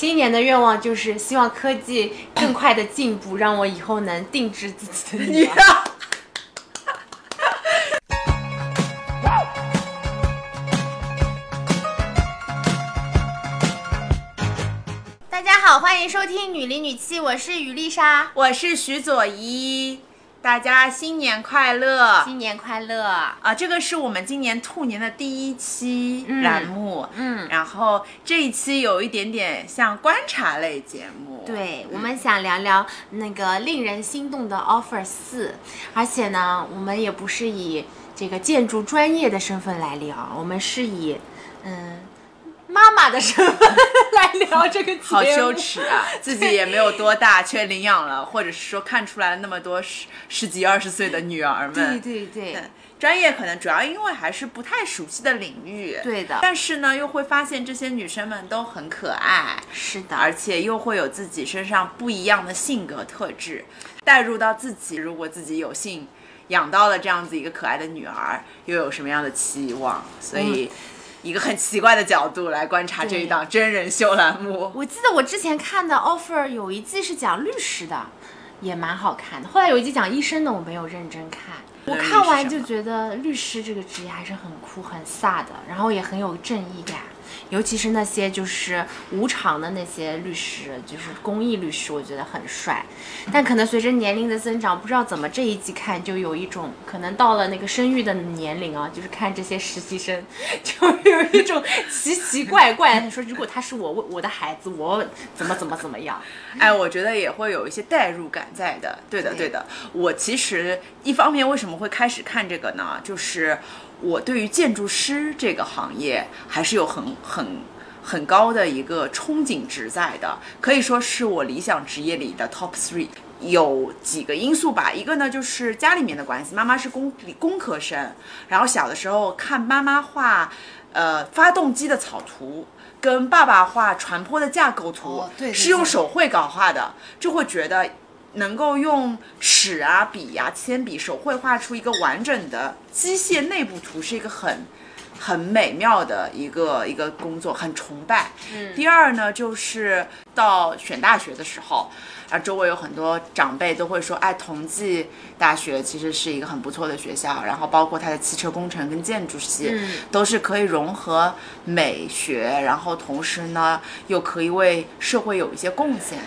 今年的愿望就是希望科技更快的进步，让我以后能定制自己的女儿。大家好，欢迎收听《女里女气》，我是于丽莎，我是徐左一，大家新年快乐！新年快乐！啊，这个是我们今年兔年的第一期栏目，嗯然后这一期有一点点像观察类节目，对，我们想聊聊那个令人心动的 offer 四，而且呢，我们也不是以这个建筑专业的身份来聊，我们是以嗯妈妈的身份来聊这个节目。好羞耻啊！自己也没有多大，却领养了，或者是说看出来了那么多十十几二十岁的女儿对们。对对对专业可能主要因为还是不太熟悉的领域，对的但是呢，又会发现这些女生们都很可爱，是的，而且又会有自己身上不一样的性格特质，带入到自己。如果自己有幸养到了这样子一个可爱的女儿，又有什么样的期望？所以，一个很奇怪的角度来观察这一档真人秀栏目。我记得我之前看的 offer 有一季是讲律师的，也蛮好看的。后来有一季讲医生的，我没有认真看。我看完就觉得律师这个职业还是很酷、很飒的，然后也很有正义感。尤其是那些就是无偿的那些律师，就是公益律师，我觉得很帅。但可能随着年龄的增长，不知道怎么这一季看就有一种可能到了那个生育的年龄啊，就是看这些实习生，就有一种奇奇怪怪。他说，如果他是我我的孩子，我怎么怎么怎么样？哎，我觉得也会有一些代入感在的。对的，对对的。我其实一方面为什么会开始看这个呢？就是我对于建筑师这个行业还是有很很很高的一个憧憬值在的，可以说是我理想职业里的 top three。有几个因素吧，一个呢就是家里面的关系，妈妈是工工科生，然后小的时候看妈妈画，呃，发动机的草图，跟爸爸画船舶的架构图，是用手绘稿画的，就会觉得能够用尺啊、笔啊、铅笔手绘画出一个完整的机械内部图，是一个很很美妙的一个一个工作，很崇拜。嗯第二呢，就是到选大学的时候，啊，周围有很多长辈都会说，哎，同济大学其实是一个很不错的学校，然后包括它的汽车工程跟建筑系，嗯都是可以融合美学，然后同时呢，又可以为社会有一些贡献。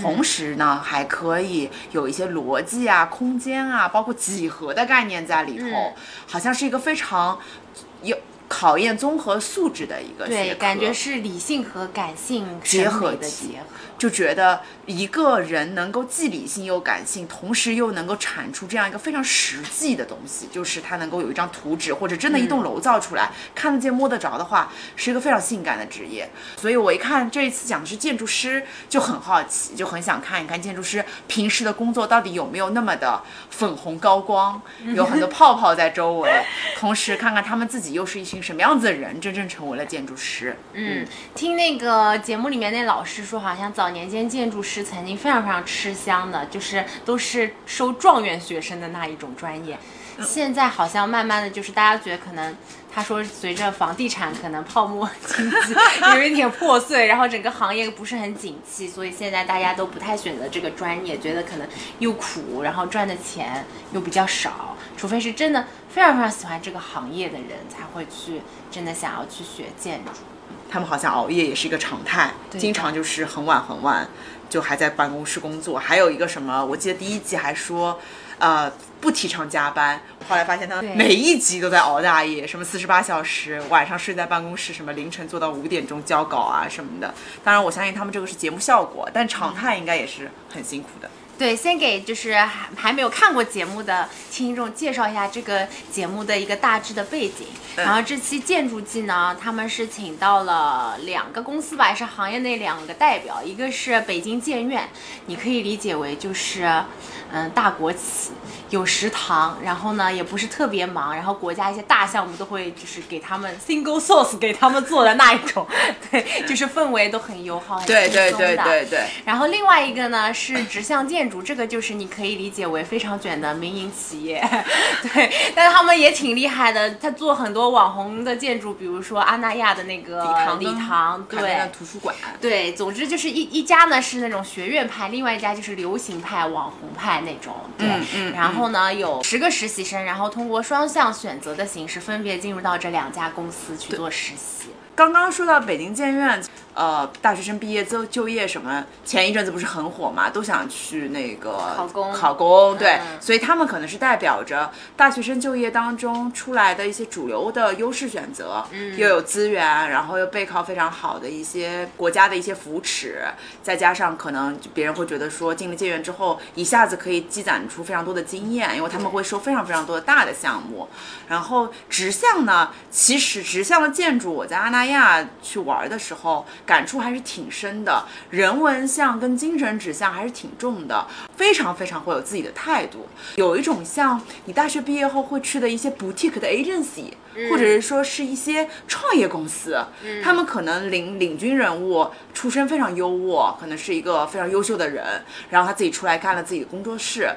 同时呢，还可以有一些逻辑啊、空间啊，包括几何的概念在里头，嗯。好像是一个非常有考验综合素质的一个学对，感觉是理性和感性结合的结合。就觉得一个人能够既理性又感性，同时又能够产出这样一个非常实际的东西，就是他能够有一张图纸或者真的一栋楼造出来，看得见摸得着的话，是一个非常性感的职业。所以我一看这一次讲的是建筑师，就很好奇，就很想看一看建筑师平时的工作到底有没有那么的粉红高光，有很多泡泡在周围，同时看看他们自己又是一群什么样子的人，真正成为了建筑师。嗯，听那个节目里面那老师说，好像早年间建筑师曾经非常非常吃香的，就是都是收状元学生的那一种专业。现在好像慢慢的就是大家觉得可能，他说随着房地产可能泡沫经济有一点破碎，然后整个行业不是很景气，所以现在大家都不太选择这个专业，觉得可能又苦，然后赚的钱又比较少，除非是真的非常非常喜欢这个行业的人才会去真的想要去学建筑。他们好像熬夜也是一个常态，经常就是很晚很晚就还在办公室工作。还有一个什么，我记得第一季还说，呃，不提倡加班。后来发现他们每一集都在熬大夜，什么四十八小时，晚上睡在办公室，什么凌晨做到五点钟交稿啊什么的。当然，我相信他们这个是节目效果，但常态应该也是很辛苦的。对，先给就是还还没有看过节目的听众介绍一下这个节目的一个大致的背景。然后这期建筑季呢，他们是请到了两个公司吧，也是行业内两个代表，一个是北京建院，你可以理解为就是嗯大国企，有食堂，然后呢也不是特别忙，然后国家一些大项目都会就是给他们 single source 给他们做的那一种，对，就是氛围都很友好，很对对轻松的对对对，然后另外一个呢是直向建筑，这个就是你可以理解为非常卷的民营企业，对，但是他们也挺厉害的，他做很多网红的建筑，比如说阿那亚的那个礼堂礼堂，对图书馆。对，总之就是一一家呢是那种学院派，另外一家就是流行派、网红派那种。对，嗯嗯然后呢有十个实习生，然后通过双向选择的形式，分别进入到这两家公司去做实习。刚刚说到北京建院，呃，大学生毕业之后就业什么，前一阵子不是很火嘛，都想去那个考公。考公，对，嗯。所以他们可能是代表着大学生就业当中出来的一些主流的优势选择，嗯，又有资源，然后又背靠非常好的一些国家的一些扶持，再加上可能别人会觉得说进了建院之后，一下子可以积攒出非常多的经验，因为他们会收非常非常多的大的项目，然后直向呢，其实直向的建筑，我在阿那亚去玩的时候，感触还是挺深的，人文向跟精神指向还是挺重的，非常非常会有自己的态度。有一种像你大学毕业后会去的一些 boutique 的 agency，、或者是说是一些创业公司，他们可能领领军人物出身非常优渥，可能是一个非常优秀的人，然后他自己出来干了自己的工作室，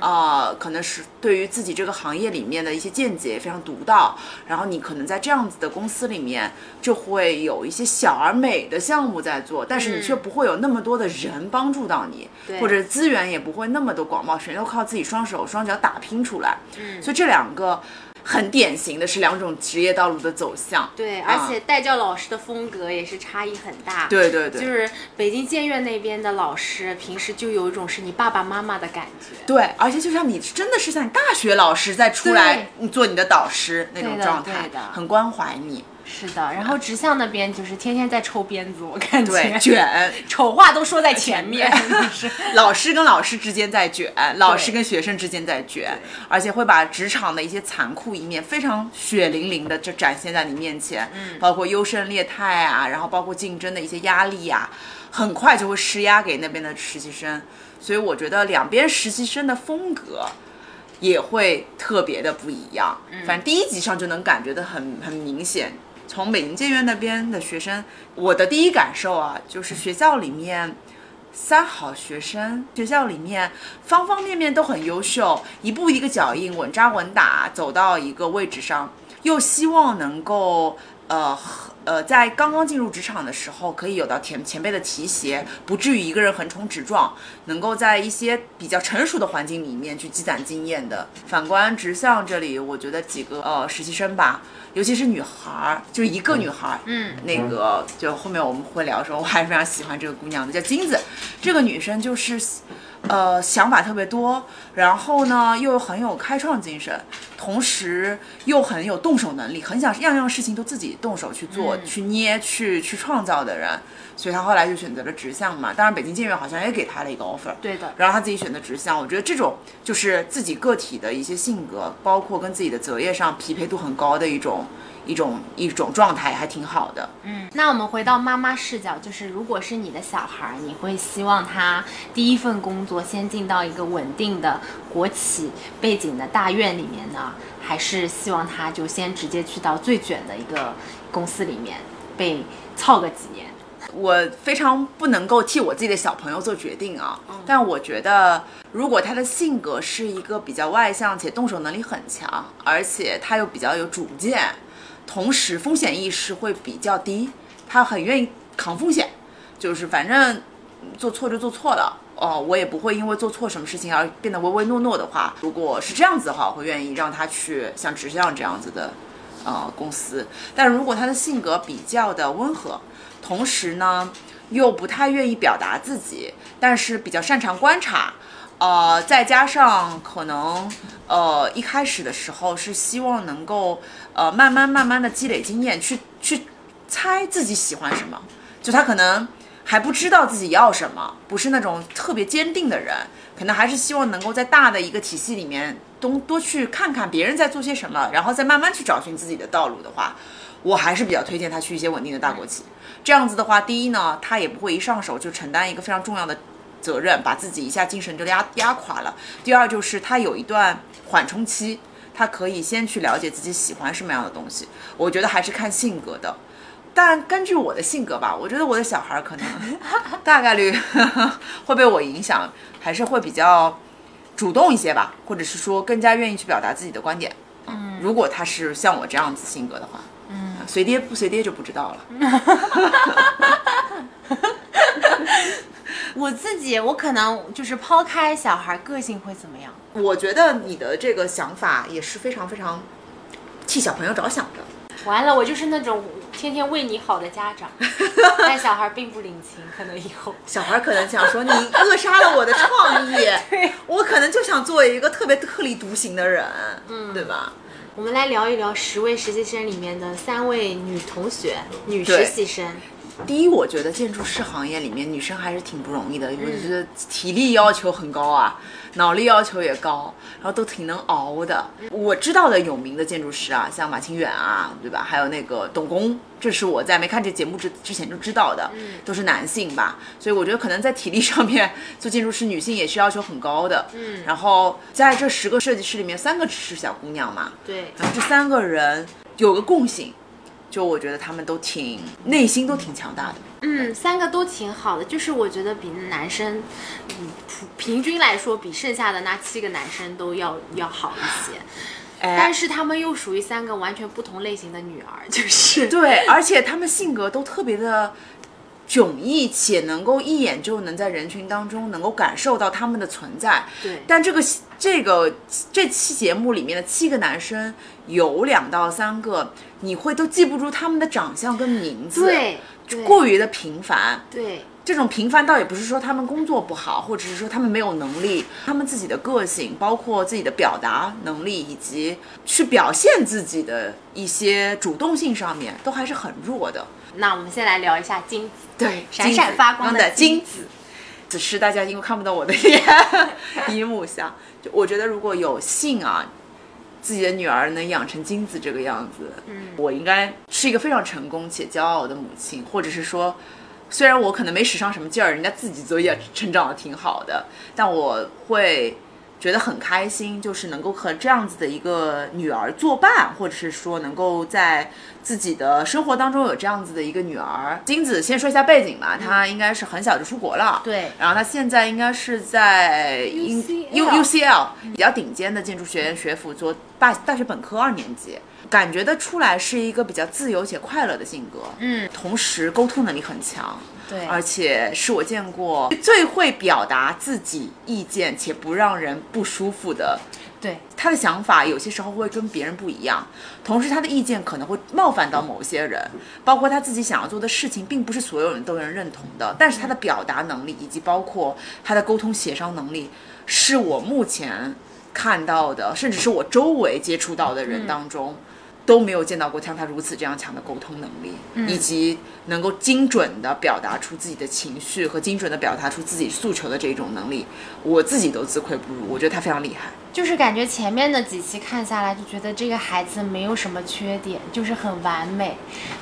呃，可能是对于自己这个行业里面的一些见解非常独到，然后你可能在这样子的公司里面就会有一些小而美的项目在做，但是你却不会有那么多的人帮助到你，对或者资源也不会那么的广袤，全都靠自己双手双脚打拼出来。嗯。所以这两个很典型的是两种职业道路的走向。对，啊而且带教老师的风格也是差异很大。对对对，就是北京建院那边的老师，平时就有一种是你爸爸妈妈的感觉。对，而且就像你真的是像你大学老师再出来做你的导师那种状态很关怀你。是的，然后直向那边就是天天在抽鞭子，我感觉。对，卷，丑话都说在前面，就 是老师跟老师之间在卷，老师跟学生之间在卷，而且会把职场的一些残酷一面非常血淋淋的就展现在你面前，嗯，包括优胜劣汰啊，然后包括竞争的一些压力呀、很快就会施压给那边的实习生，所以我觉得两边实习生的风格。也会特别的不一样，反正第一集上就能感觉的很很明显。从北京建院那边的学生，我的第一感受啊，就是学校里面三好学生，学校里面方方面面都很优秀，一步一个脚印，稳扎稳打走到一个位置上，又希望能够呃呃，在刚刚进入职场的时候，可以有到前前辈的提携，不至于一个人横冲直撞，能够在一些比较成熟的环境里面去积攒经验的。反观直向这里，我觉得几个呃实习生吧，尤其是女孩儿，就一个女孩儿，嗯，那个就后面我们会聊的时候，我还是非常喜欢这个姑娘的，叫金子。这个女生就是，呃，想法特别多，然后呢又很有开创精神，同时又很有动手能力，很想样样事情都自己动手去做、去捏、去去创造的人。所以他后来就选择了直向嘛。当然，北京建院好像也给他了一个 offer。对的，然后他自己选择直向，我觉得这种就是自己个体的一些性格，包括跟自己的择业上匹配度很高的一种一种一种状态，还挺好的。嗯，那我们回到妈妈视角，就是如果是你的小孩儿，你会希望他第一份工作先进到一个稳定的国企背景的大院里面呢，还是希望他就先直接去到最卷的一个公司里面被操个几年？我非常不能够替我自己的小朋友做决定啊，但我觉得如果他的性格是一个比较外向且动手能力很强，而且他又比较有主见，同时风险意识会比较低，他很愿意扛风险，就是反正做错就做错了。哦，我也不会因为做错什么事情而变得唯唯诺诺的话。如果是这样子的话，我会愿意让他去像直向这样子的呃公司。但如果他的性格比较的温和，同时呢又不太愿意表达自己，但是比较擅长观察，呃，再加上可能呃一开始的时候是希望能够呃慢慢慢慢的积累经验，去去猜自己喜欢什么，就他可能。还不知道自己要什么，不是那种特别坚定的人，可能还是希望能够在大的一个体系里面多多去看看别人在做些什么，然后再慢慢去找寻自己的道路的话，我还是比较推荐他去一些稳定的大国企。这样子的话，第一呢，他也不会一上手就承担一个非常重要的责任，把自己一下精神就压压垮了。第二就是他有一段缓冲期，他可以先去了解自己喜欢什么样的东西。我觉得还是看性格的。但根据我的性格吧，我觉得我的小孩可能 大概率 会被我影响，还是会比较主动一些吧，或者是说更加愿意去表达自己的观点。嗯，如果他是像我这样子性格的话，嗯，随爹不随爹就不知道了。我自己，我可能就是抛开小孩个性会怎么样？我觉得你的这个想法也是非常非常替小朋友着想的。完了，我就是那种天天为你好的家长，但小孩并不领情，可能以后小孩可能想说你扼杀了我的创意，我可能就想做一个特别特立独行的人，嗯，对吧？我们来聊一聊十位实习生里面的三位女同学、女实习生。第一，我觉得建筑师行业里面女生还是挺不容易的，我觉得体力要求很高啊，脑力要求也高，然后都挺能熬的。我知道的有名的建筑师啊，像马清远啊，对吧？还有那个董工，这是我在没看这节目之之前就知道的，都是男性吧。所以我觉得可能在体力上面做建筑师，女性也是要求很高的。嗯，然后在这十个设计师里面，三个是小姑娘嘛。对，然后这三个人有个共性。就我觉得他们都挺内心都挺强大的，嗯，三个都挺好的，就是我觉得比男生，嗯，平均来说比剩下的那七个男生都要要好一些，但是他们又属于三个完全不同类型的女儿，就是对，而且他们性格都特别的迥异，且能够一眼就能在人群当中能够感受到他们的存在，对，但这个这个这期节目里面的七个男生有两到三个。你会都记不住他们的长相跟名字，对，过于的平凡，对，这种平凡倒也不是说他们工作不好，或者是说他们没有能力，他们自己的个性，包括自己的表达能力以及去表现自己的一些主动性上面，都还是很弱的。那我们先来聊一下金子，对，闪闪发光的金子。此时大家因为看不到我的脸，荧幕下，就我觉得如果有幸啊。自己的女儿能养成金子这个样子，嗯，我应该是一个非常成功且骄傲的母亲，或者是说，虽然我可能没使上什么劲儿，人家自己作业成长的挺好的，但我会。觉得很开心，就是能够和这样子的一个女儿作伴，或者是说能够在自己的生活当中有这样子的一个女儿。金子先说一下背景吧，她应该是很小就出国了，对。然后她现在应该是在 U U C L 比较顶尖的建筑学院学府做大大学本科二年级，感觉得出来是一个比较自由且快乐的性格，嗯，同时沟通能力很强。对，而且是我见过最会表达自己意见且不让人不舒服的。对，他的想法有些时候会跟别人不一样，同时他的意见可能会冒犯到某些人，包括他自己想要做的事情，并不是所有人都能认同的。但是他的表达能力以及包括他的沟通协商能力，是我目前看到的，甚至是我周围接触到的人当中。都没有见到过像他如此这样强的沟通能力，以及能够精准的表达出自己的情绪和精准的表达出自己诉求的这种能力，我自己都自愧不如。我觉得他非常厉害，就是感觉前面的几期看下来，就觉得这个孩子没有什么缺点，就是很完美。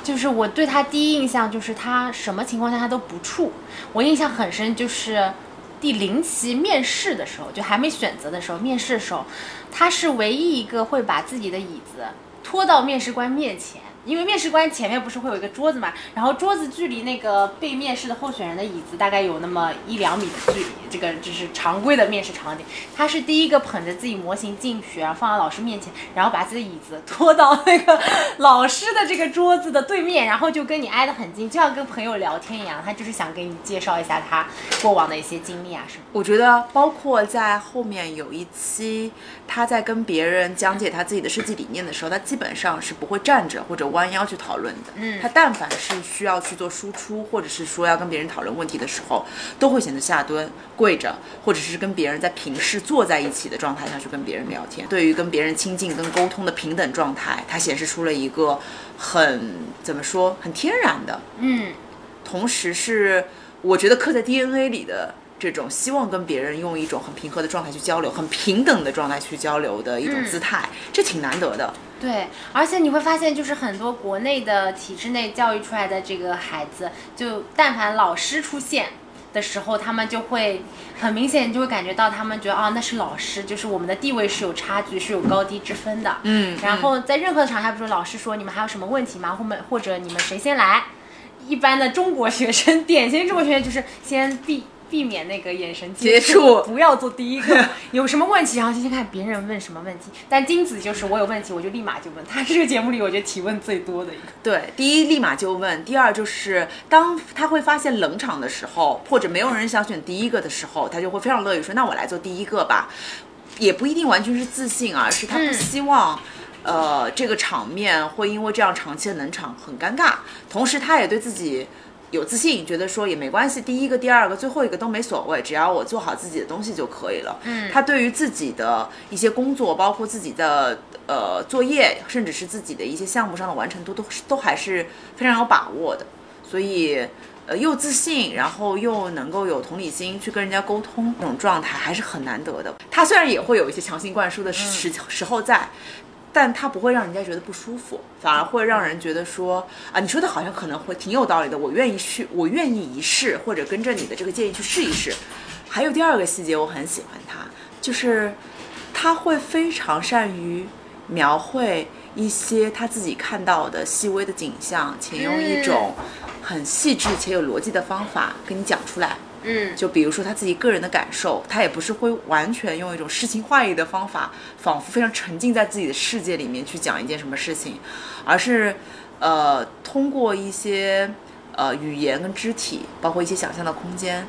就是我对他第一印象就是他什么情况下他都不怵。我印象很深，就是第零期面试的时候，就还没选择的时候，面试的时候，他是唯一一个会把自己的椅子。拖到面试官面前。因为面试官前面不是会有一个桌子嘛，然后桌子距离那个被面试的候选人的椅子大概有那么一两米的距离，这个就是常规的面试场景。他是第一个捧着自己模型进去，然后放到老师面前，然后把自己的椅子拖到那个老师的这个桌子的对面，然后就跟你挨得很近，就像跟朋友聊天一样。他就是想给你介绍一下他过往的一些经历啊什么。我觉得包括在后面有一期，他在跟别人讲解他自己的设计理念的时候，他基本上是不会站着或者。弯腰去讨论的，嗯，他但凡是需要去做输出，或者是说要跟别人讨论问题的时候，都会选择下蹲、跪着，或者是跟别人在平视坐在一起的状态下去跟别人聊天。对于跟别人亲近、跟沟通的平等状态，他显示出了一个很怎么说，很天然的，嗯，同时是我觉得刻在 DNA 里的。这种希望跟别人用一种很平和的状态去交流，很平等的状态去交流的一种姿态，这挺难得的。对，而且你会发现，就是很多国内的体制内教育出来的这个孩子，就但凡老师出现的时候，他们就会很明显就会感觉到，他们觉得啊，那是老师，就是我们的地位是有差距，是有高低之分的。嗯。然后在任何的场合，比如说老师说你们还有什么问题吗？或者或者你们谁先来？一般的中国学生，典型中国学生就是先闭避免那个眼神接触，触不要做第一个。有什么问题，然后先先看别人问什么问题。但金子就是我有问题，我就立马就问。他是这个节目里我觉得提问最多的一个。对，第一立马就问，第二就是当他会发现冷场的时候，或者没有人想选第一个的时候，他就会非常乐于说：“那我来做第一个吧。”也不一定完全是自信，啊是他不希望。呃，这个场面会因为这样长期的冷场很尴尬，同时他也对自己有自信，觉得说也没关系，第一个、第二个、最后一个都没所谓，只要我做好自己的东西就可以了。嗯，他对于自己的一些工作，包括自己的呃作业，甚至是自己的一些项目上的完成度，都都还是非常有把握的。所以，呃，又自信，然后又能够有同理心去跟人家沟通，这种状态还是很难得的。他虽然也会有一些强行灌输的时时候在。但他不会让人家觉得不舒服，反而会让人觉得说啊，你说的好像可能会挺有道理的，我愿意去，我愿意一试，或者跟着你的这个建议去试一试。还有第二个细节，我很喜欢他，就是他会非常善于描绘一些他自己看到的细微的景象，且用一种很细致且有逻辑的方法跟你讲出来。嗯，就比如说他自己个人的感受，他也不是会完全用一种诗情画意的方法，仿佛非常沉浸在自己的世界里面去讲一件什么事情，而是，呃，通过一些呃语言跟肢体，包括一些想象的空间。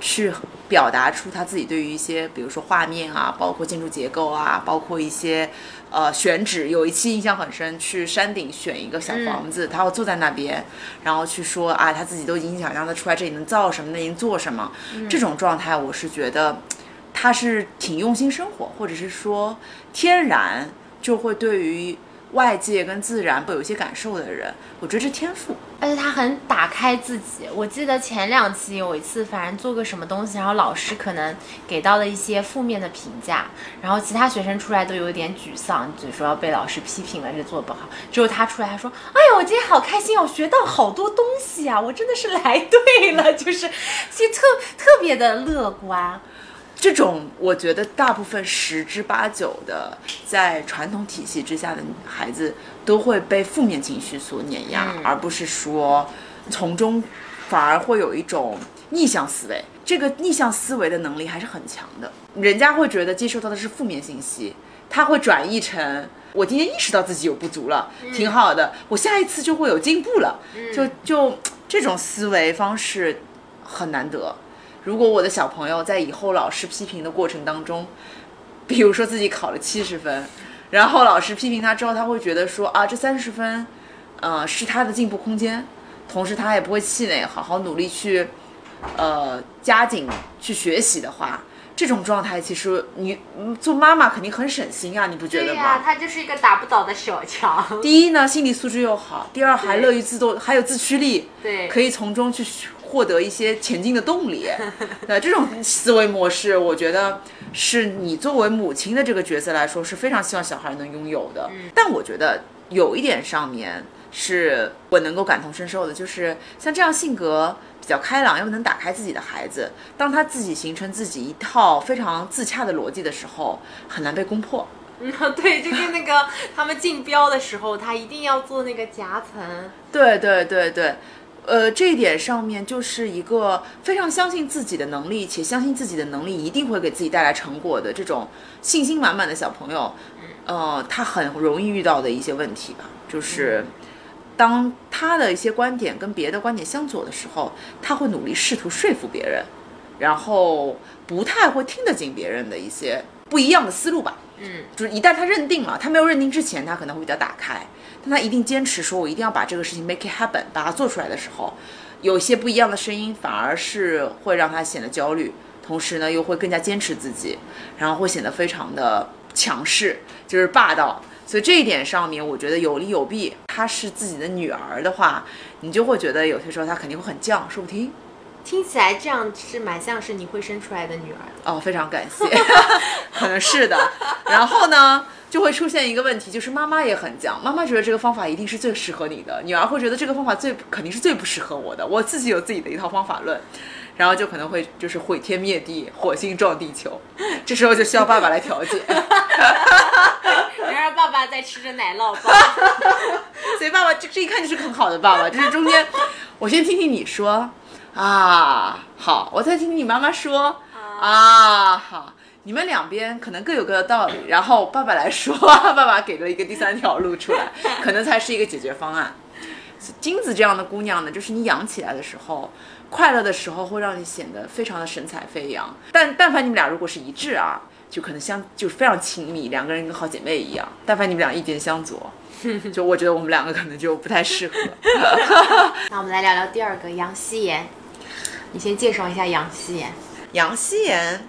去表达出他自己对于一些，比如说画面啊，包括建筑结构啊，包括一些呃选址。有一期印象很深，去山顶选一个小房子，他要坐在那边，然后去说啊，他自己都已经想象他出来这里能造什么，那能做什么。这种状态，我是觉得他是挺用心生活，或者是说天然就会对于。外界跟自然会有一些感受的人，我觉得是天赋，而且他很打开自己。我记得前两期有一次，反正做个什么东西，然后老师可能给到了一些负面的评价，然后其他学生出来都有点沮丧，就说要被老师批评了，这做不好。只有他出来，他说：“哎呀，我今天好开心，我学到好多东西啊，我真的是来对了，就是，其实特特别的乐观。”这种我觉得大部分十之八九的在传统体系之下的孩子都会被负面情绪所碾压，而不是说从中反而会有一种逆向思维。这个逆向思维的能力还是很强的。人家会觉得接收到的是负面信息，他会转译成我今天意识到自己有不足了，挺好的，我下一次就会有进步了。就就这种思维方式很难得。如果我的小朋友在以后老师批评的过程当中，比如说自己考了七十分，然后老师批评他之后，他会觉得说啊，这三十分，呃，是他的进步空间，同时他也不会气馁，好好努力去，呃，加紧去学习的话，这种状态其实你做妈妈肯定很省心啊，你不觉得吗？对呀，他就是一个打不倒的小强。第一呢，心理素质又好；第二，还乐于自动，还有自驱力，对，可以从中去。获得一些前进的动力，那这种思维模式，我觉得是你作为母亲的这个角色来说是非常希望小孩能拥有的。但我觉得有一点上面是我能够感同身受的，就是像这样性格比较开朗又能打开自己的孩子，当他自己形成自己一套非常自洽的逻辑的时候，很难被攻破。嗯，对，就跟那个他们竞标的时候，他一定要做那个夹层。对对对对。呃，这一点上面就是一个非常相信自己的能力，且相信自己的能力一定会给自己带来成果的这种信心满满的小朋友，呃，他很容易遇到的一些问题吧，就是当他的一些观点跟别的观点相左的时候，他会努力试图说服别人，然后不太会听得进别人的一些不一样的思路吧。嗯，就是一旦他认定了，他没有认定之前，他可能会比较打开。但他一定坚持说，我一定要把这个事情 make it happen，把它做出来的时候，有些不一样的声音，反而是会让他显得焦虑，同时呢，又会更加坚持自己，然后会显得非常的强势，就是霸道。所以这一点上面，我觉得有利有弊。她是自己的女儿的话，你就会觉得有些时候她肯定会很犟，说不听。听起来这样是蛮像是你会生出来的女儿哦，非常感谢，可能是的。然后呢，就会出现一个问题，就是妈妈也很犟，妈妈觉得这个方法一定是最适合你的，女儿会觉得这个方法最肯定是最不适合我的，我自己有自己的。一套方法论，然后就可能会就是毁天灭地，火星撞地球，这时候就需要爸爸来调解。然而爸爸在吃着奶酪包，所以爸爸这这一看就是很好的。爸爸，就是中间，我先听听你说。啊，好，我在听你妈妈说啊，好，你们两边可能各有各的道理，然后爸爸来说，爸爸给了一个第三条路出来，可能才是一个解决方案。金子这样的姑娘呢，就是你养起来的时候，快乐的时候会让你显得非常的神采飞扬，但但凡你们俩如果是一致啊，就可能相就是非常亲密，两个人跟好姐妹一样。但凡你们俩意见相左，就我觉得我们两个可能就不太适合。那我们来聊聊第二个杨希言，你先介绍一下杨希言。杨希言，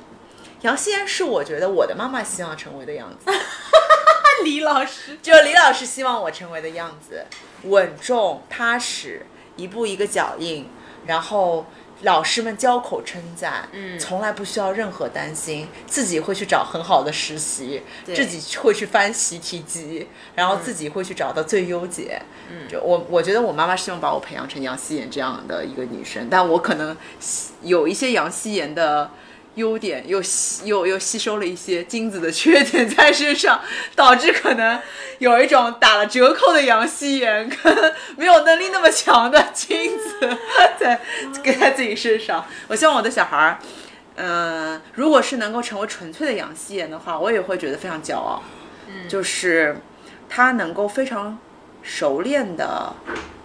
杨希言是我觉得我的妈妈希望成为的样子，李老师，就是李老师希望我成为的样子，稳重踏实，一步一个脚印，然后老师们交口称赞，嗯，从来不需要任何担心，自己会去找很好的实习，自己会去翻习题集，然后自己会去找到最优解，嗯，就我我觉得我妈妈希望把我培养成杨希言这样的一个女生，但我可能有一些杨希言的。优点又吸又又吸收了一些金子的缺点在身上，导致可能有一种打了折扣的杨希言跟没有能力那么强的金子在给在自己身上。我希望我的小孩儿，嗯，如果是能够成为纯粹的杨希言的话，我也会觉得非常骄傲。嗯，就是他能够非常熟练的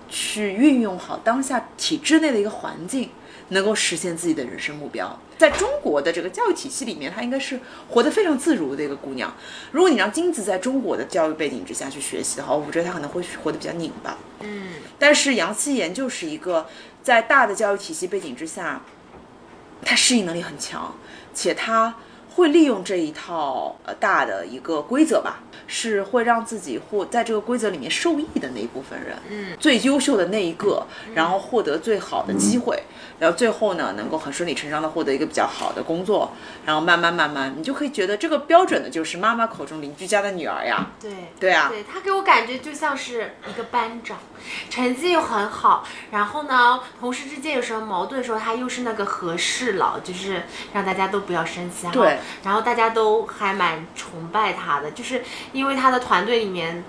去运用好当下体制内的一个环境。能够实现自己的人生目标，在中国的这个教育体系里面，她应该是活得非常自如的一个姑娘。如果你让金子在中国的教育背景之下去学习的话，我觉得她可能会活得比较拧巴。嗯，但是杨希言就是一个在大的教育体系背景之下，她适应能力很强，且她会利用这一套呃大的一个规则吧。是会让自己或在这个规则里面受益的那一部分人，嗯，最优秀的那一个，然后获得最好的机会，然后最后呢，能够很顺理成章的获得一个比较好的工作，然后慢慢慢慢，你就可以觉得这个标准的就是妈妈口中邻居家的女儿呀，对，对啊，对他给我感觉就像是一个班长，成绩又很好，然后呢，同事之间有什么矛盾的时候，他又是那个和事佬，就是让大家都不要生气，对，然后大家都还蛮崇拜他的，就是。因为他的团队里面，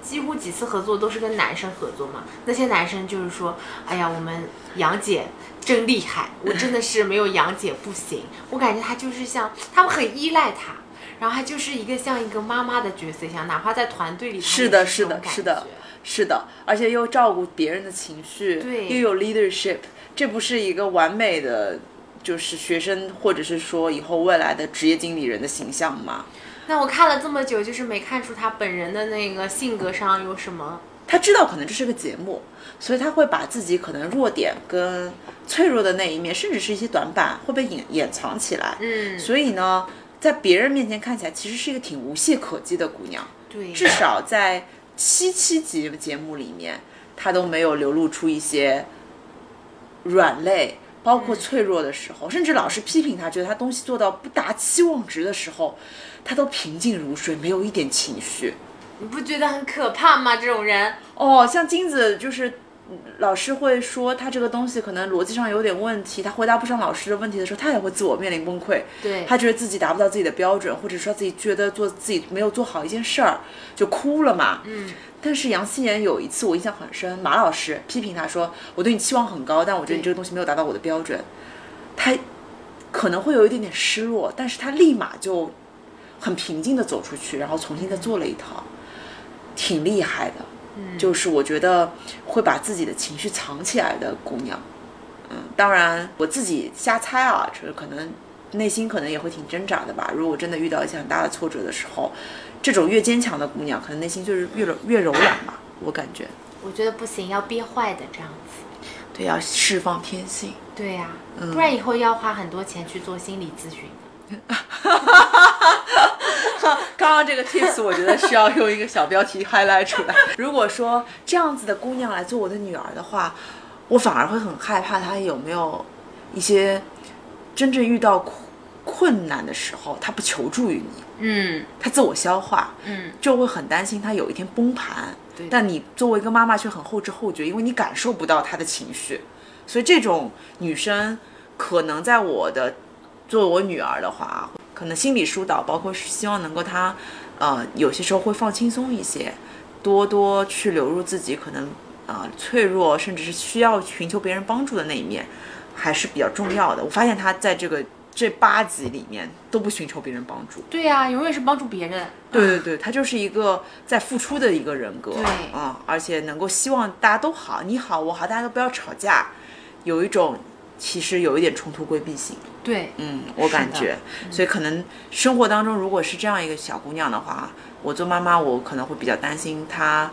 几乎几次合作都是跟男生合作嘛，那些男生就是说，哎呀，我们杨姐真厉害，我真的是没有杨姐不行。我感觉她就是像他们很依赖她，然后她就是一个像一个妈妈的角色一样，哪怕在团队里，是的，是的，是的，是的，而且又照顾别人的情绪，对，又有 leadership，这不是一个完美的，就是学生或者是说以后未来的职业经理人的形象吗？那我看了这么久，就是没看出他本人的那个性格上有什么。他知道可能这是个节目，所以他会把自己可能弱点跟脆弱的那一面，甚至是一些短板，会被隐掩藏起来。嗯。所以呢，在别人面前看起来，其实是一个挺无懈可击的姑娘。对。至少在七七集节目里面，他都没有流露出一些软肋。包括脆弱的时候，甚至老师批评他，觉得他东西做到不达期望值的时候，他都平静如水，没有一点情绪。你不觉得很可怕吗？这种人哦，像金子，就是老师会说他这个东西可能逻辑上有点问题，他回答不上老师的问题的时候，他也会自我面临崩溃。对，他觉得自己达不到自己的标准，或者说自己觉得做自己没有做好一件事儿，就哭了嘛。嗯。但是杨希言有一次我印象很深，马老师批评他说：“我对你期望很高，但我觉得你这个东西没有达到我的标准。”他可能会有一点点失落，但是他立马就很平静的走出去，然后重新再做了一套，挺厉害的。嗯，就是我觉得会把自己的情绪藏起来的姑娘。嗯，当然我自己瞎猜啊，就是可能内心可能也会挺挣扎的吧。如果真的遇到一些很大的挫折的时候。这种越坚强的姑娘，可能内心就是越柔越柔软吧，我感觉。我觉得不行，要憋坏的这样子。对，要释放天性。对呀，不然以后要花很多钱去做心理咨询。刚刚这个 tips 我觉得需要用一个小标题 highlight 出来。如果说这样子的姑娘来做我的女儿的话，我反而会很害怕她有没有一些真正遇到苦。困难的时候，她不求助于你，嗯，她自我消化，嗯，就会很担心她有一天崩盘。对，但你作为一个妈妈却很后知后觉，因为你感受不到她的情绪，所以这种女生可能在我的作为我女儿的话，可能心理疏导，包括是希望能够她，呃，有些时候会放轻松一些，多多去流入自己可能啊脆弱，甚至是需要寻求别人帮助的那一面。还是比较重要的。我发现她在这个这八集里面都不寻求别人帮助，对呀、永远是帮助别人。对对对，她就是一个在付出的一个人格，对啊、而且能够希望大家都好，你好我好，大家都不要吵架，有一种其实有一点冲突规避性。对，嗯，我感觉，所以可能生活当中，如果是这样一个小姑娘的话，我做妈妈，我可能会比较担心她，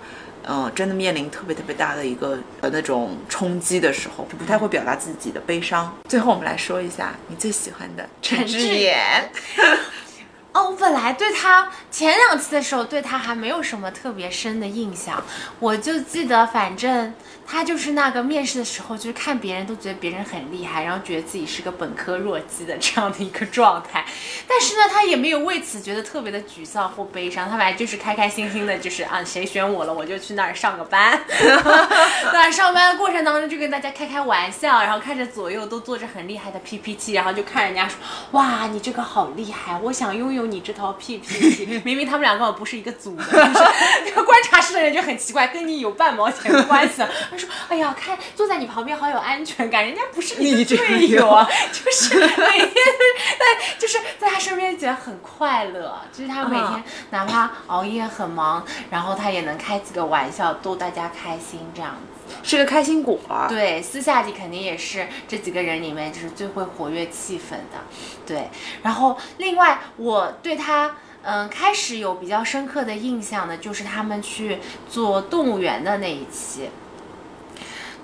嗯、真的面临特别特别大的一个呃那种冲击的时候，就不太会表达自己的悲伤。最后，我们来说一下你最喜欢的陈志志远。哦，我本来对他前两期的时候对他还没有什么特别深的印象，我就记得反正他就是那个面试的时候，就是看别人都觉得别人很厉害，然后觉得自己是个本科弱鸡的这样的一个状态。但是呢，他也没有为此觉得特别的沮丧或悲伤，他本来就是开开心心的，就是啊谁选我了我就去那儿上个班，对吧？上班的过程当中就跟大家开开玩笑，然后看着左右都做着很厉害的 PPT，然后就看人家说哇你这个好厉害，我想拥有你这套 PPT。明明他们两个根本不是一个组的，就是这 个观察室的人就很奇怪，跟你有半毛钱关系。他说哎呀看坐在你旁边好有安全感，人家不是你队友啊，就是每天 在就是在他身边觉得很快乐，就是他每天嗯哪怕熬夜很忙，然后他也能开几个玩笑逗大家开心这样子。是个开心果。对，私下里肯定也是这几个人里面就是最会活跃气氛的。对，然后另外我对他。嗯，开始有比较深刻的印象的，就是他们去做动物园的那一期，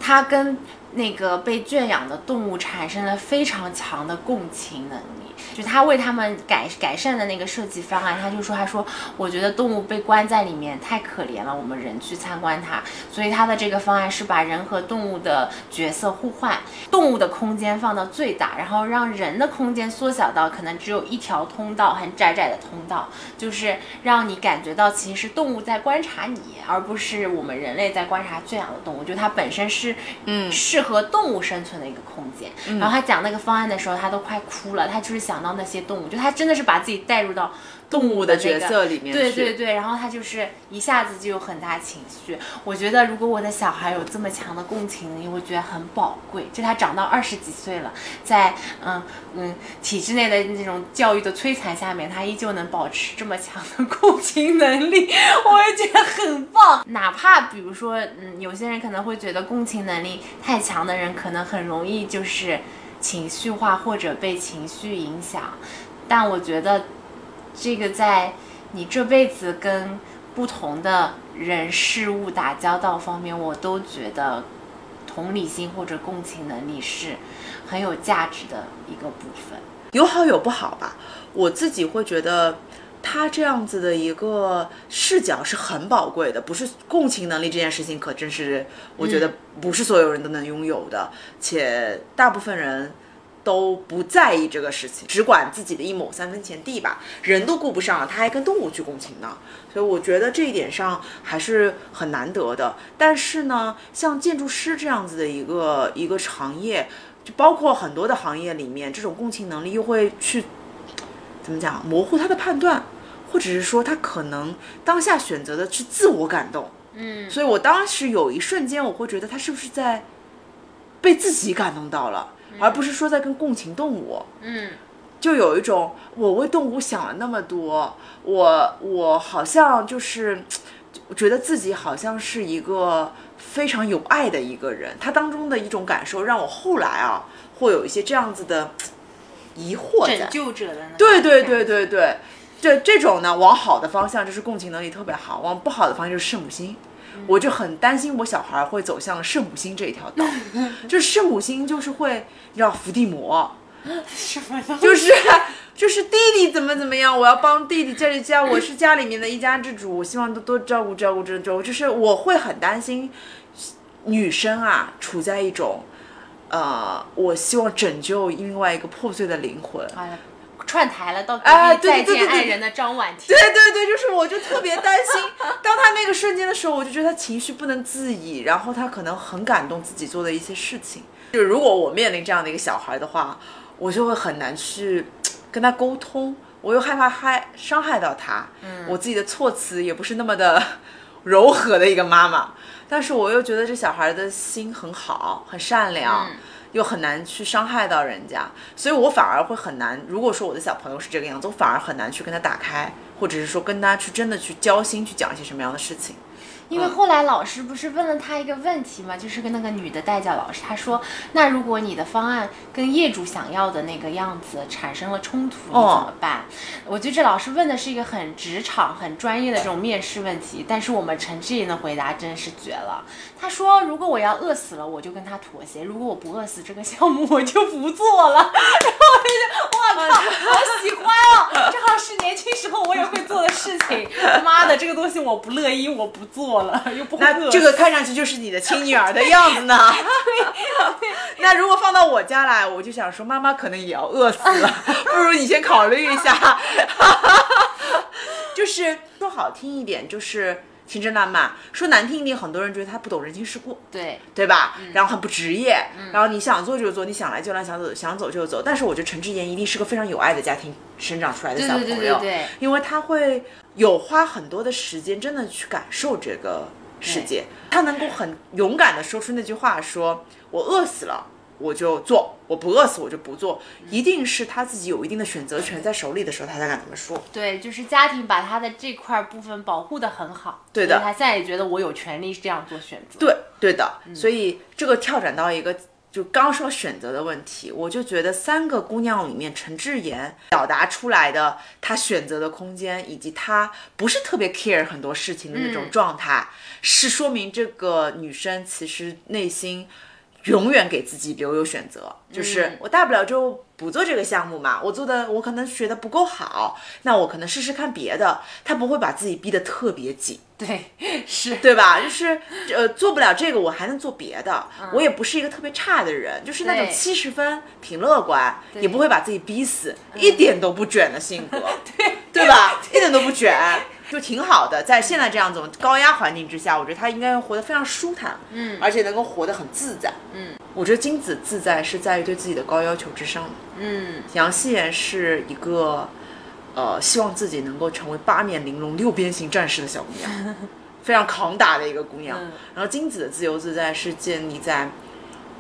他跟那个被圈养的动物产生了非常强的共情能力。就他为他们改改善的那个设计方案，他就说：“他说，我觉得动物被关在里面太可怜了，我们人去参观它，所以他的这个方案是把人和动物的角色互换，动物的空间放到最大，然后让人的空间缩小到可能只有一条通道，很窄窄的通道，就是让你感觉到其实是动物在观察你，而不是我们人类在观察圈养的动物。就它本身是嗯适合动物生存的一个空间。然后他讲那个方案的时候，他都快哭了，他就是想到那些动物，就他真的是把自己带入到动物的那个角色里面去对对对，然后他就是一下子就有很大情绪。我觉得如果我的小孩有这么强的共情能力，我觉得很宝贵。就他长到二十几岁了，在嗯嗯体制内的那种教育的摧残下面，他依旧能保持这么强的共情能力，我也觉得很棒。哪怕比如说，嗯，有些人可能会觉得共情能力太强的人，可能很容易就是情绪化或者被情绪影响，但我觉得这个在你这辈子跟不同的人事物打交道方面，我都觉得同理心或者共情能力是很有价值的一个部分。有好有不好吧。我自己会觉得，他这样子的一个视角是很宝贵的，不是共情能力这件事情，可真是我觉得不是所有人都能拥有的，且大部分人。都不在意这个事情，只管自己的一亩三分田地吧，人都顾不上了，他还跟动物去共情呢，所以我觉得这一点上还是很难得的。但是呢，像建筑师这样子的一个一个行业，就包括很多的行业里面，这种共情能力又会去怎么讲模糊他的判断，或者是说他可能当下选择的是自我感动。嗯，所以我当时有一瞬间，我会觉得他是不是在被自己感动到了，而不是说在跟共情动物。嗯，就有一种我为动物想了那么多，我我好像就是觉得自己好像是一个非常有爱的一个人。他当中的一种感受，让我后来啊会有一些这样子的 疑惑在拯。救者的对对对对对，这这种呢，往好的方向就是共情能力特别好，往不好的方向就是圣母心。我就很担心我小孩会走向圣母心这一条道，就是圣母心就是会，你知道伏地魔，什么就是就是弟弟怎么怎么样，我要帮弟弟这里家，我是家里面的一家之主，我希望多多照顾照顾这周，就是我会很担心女生啊处在一种，呃，我希望拯救另外一个破碎的灵魂，串台了，到再对对对对对见爱人的张婉婷。对对对，就是我就特别担心，当他那个瞬间的时候，我就觉得他情绪不能自已，然后他可能很感动自己做的一些事情。就是如果我面临这样的一个小孩的话，我就会很难去跟他沟通，我又害怕害伤害到他，嗯，我自己的措辞也不是那么的 柔和的一个妈妈，但是我又觉得这小孩的心很好，很善良。嗯又很难去伤害到人家，所以我反而会很难。如果说我的小朋友是这个样子，我反而很难去跟他打开，或者是说跟他去真的去交心，去讲一些什么样的事情。因为后来老师不是问了他一个问题嘛，就是跟那个女的代教老师，他说，那如果你的方案跟业主想要的那个样子产生了冲突，你怎么办？我觉得这老师问的是一个很职场、很专业的这种面试问题，但是我们陈志颖的回答真的是绝了。他说，如果我要饿死了，我就跟他妥协；如果我不饿死，这个项目 我就不做了。然后我就觉得，哇靠，好喜欢哦，正好是年轻时候我也会做的事情。妈的，这个东西我不乐意，我不做了。又不那这个看上去就是你的亲女儿的样子呢。那如果放到我家来，我就想说，妈妈可能也要饿死了，不如你先考虑一下。就是说好听一点，就是情真烂漫；说难听一点，很多人觉得他不懂人情世故，对对吧？然后很不职业，然后你想做就做，你想来就来，想走想走就走。但是我觉得陈志妍一定是个非常有爱的家庭生长出来的小朋友，对因为他会。有花很多的时间，真的去感受这个世界。他能够很勇敢的说出那句话：“说我饿死了，我就做；我不饿死，我就不做。”一定是他自己有一定的选择权在手里的时候，他才敢这么说。对，就是家庭把他的这块部分保护的很好。对的，他现在也觉得我有权利这样做选择。对，对的。所以这个跳转到一个。就刚说选择的问题，我就觉得三个姑娘里面，陈志妍表达出来的她选择的空间，以及她不是特别 care 很多事情的那种状态，是说明这个女生其实内心。永远给自己留有选择，就是我大不了就不做这个项目嘛。我做的我可能学的不够好，那我可能试试看别的。他不会把自己逼得特别紧，对，是对吧？就是呃，做不了这个，我还能做别的。我也不是一个特别差的人，就是那种七十分挺乐观，也不会把自己逼死，一点都不卷的性格，对对吧？一点都不卷。就挺好的，在现在这样子高压环境之下，我觉得他应该活得非常舒坦，嗯，而且能够活得很自在，嗯，我觉得金子自在是在于对自己的高要求之上，嗯，杨希言是一个，呃，希望自己能够成为八面玲珑、六边形战士的小姑娘，非常扛打的一个姑娘。然后金子的自由自在是建立在，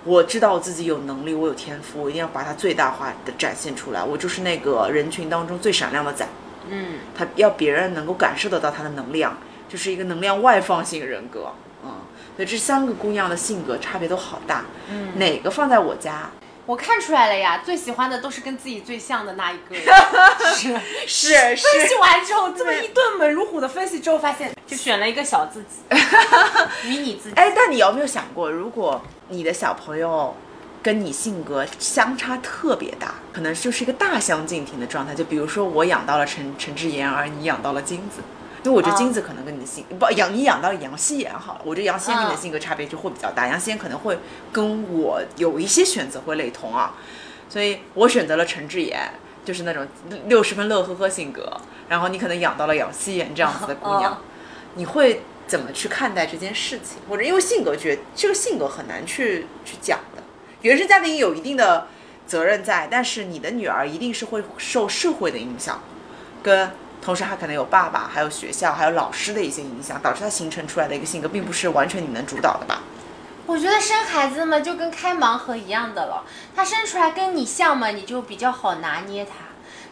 我知道我自己有能力，我有天赋，我一定要把它最大化的展现出来，我就是那个人群当中最闪亮的仔。嗯，他要别人能够感受得到他的能量，就是一个能量外放型人格。嗯，所以这三个姑娘的性格差别都好大。嗯，哪个放在我家？我看出来了呀，最喜欢的都是跟自己最像的那一个。是是是。分析完之后，这么一顿猛如虎的分析之后，发现就选了一个小自己，迷你自己。哎，但你有没有想过，如果你的小朋友？跟你性格相差特别大，可能就是一个大相径庭的状态。就比如说我养到了陈陈志妍，而你养到了金子，因为我觉得金子可能跟你的性不养你养到了杨希妍好了。我觉得杨希妍跟你的性格差别就会比较大，杨希妍可能会跟我有一些选择会类同啊，所以我选择了陈志妍，就是那种六十分乐呵呵性格。然后你可能养到了杨希妍这样子的姑娘，你会怎么去看待这件事情？或者因为性格觉这个性格很难去去讲的。原生家庭有一定的责任在，但是你的女儿一定是会受社会的影响，跟同时她可能有爸爸、还有学校、还有老师的一些影响，导致她形成出来的一个性格，并不是完全你能主导的吧？我觉得生孩子嘛，就跟开盲盒一样的了，他生出来跟你像嘛，你就比较好拿捏他。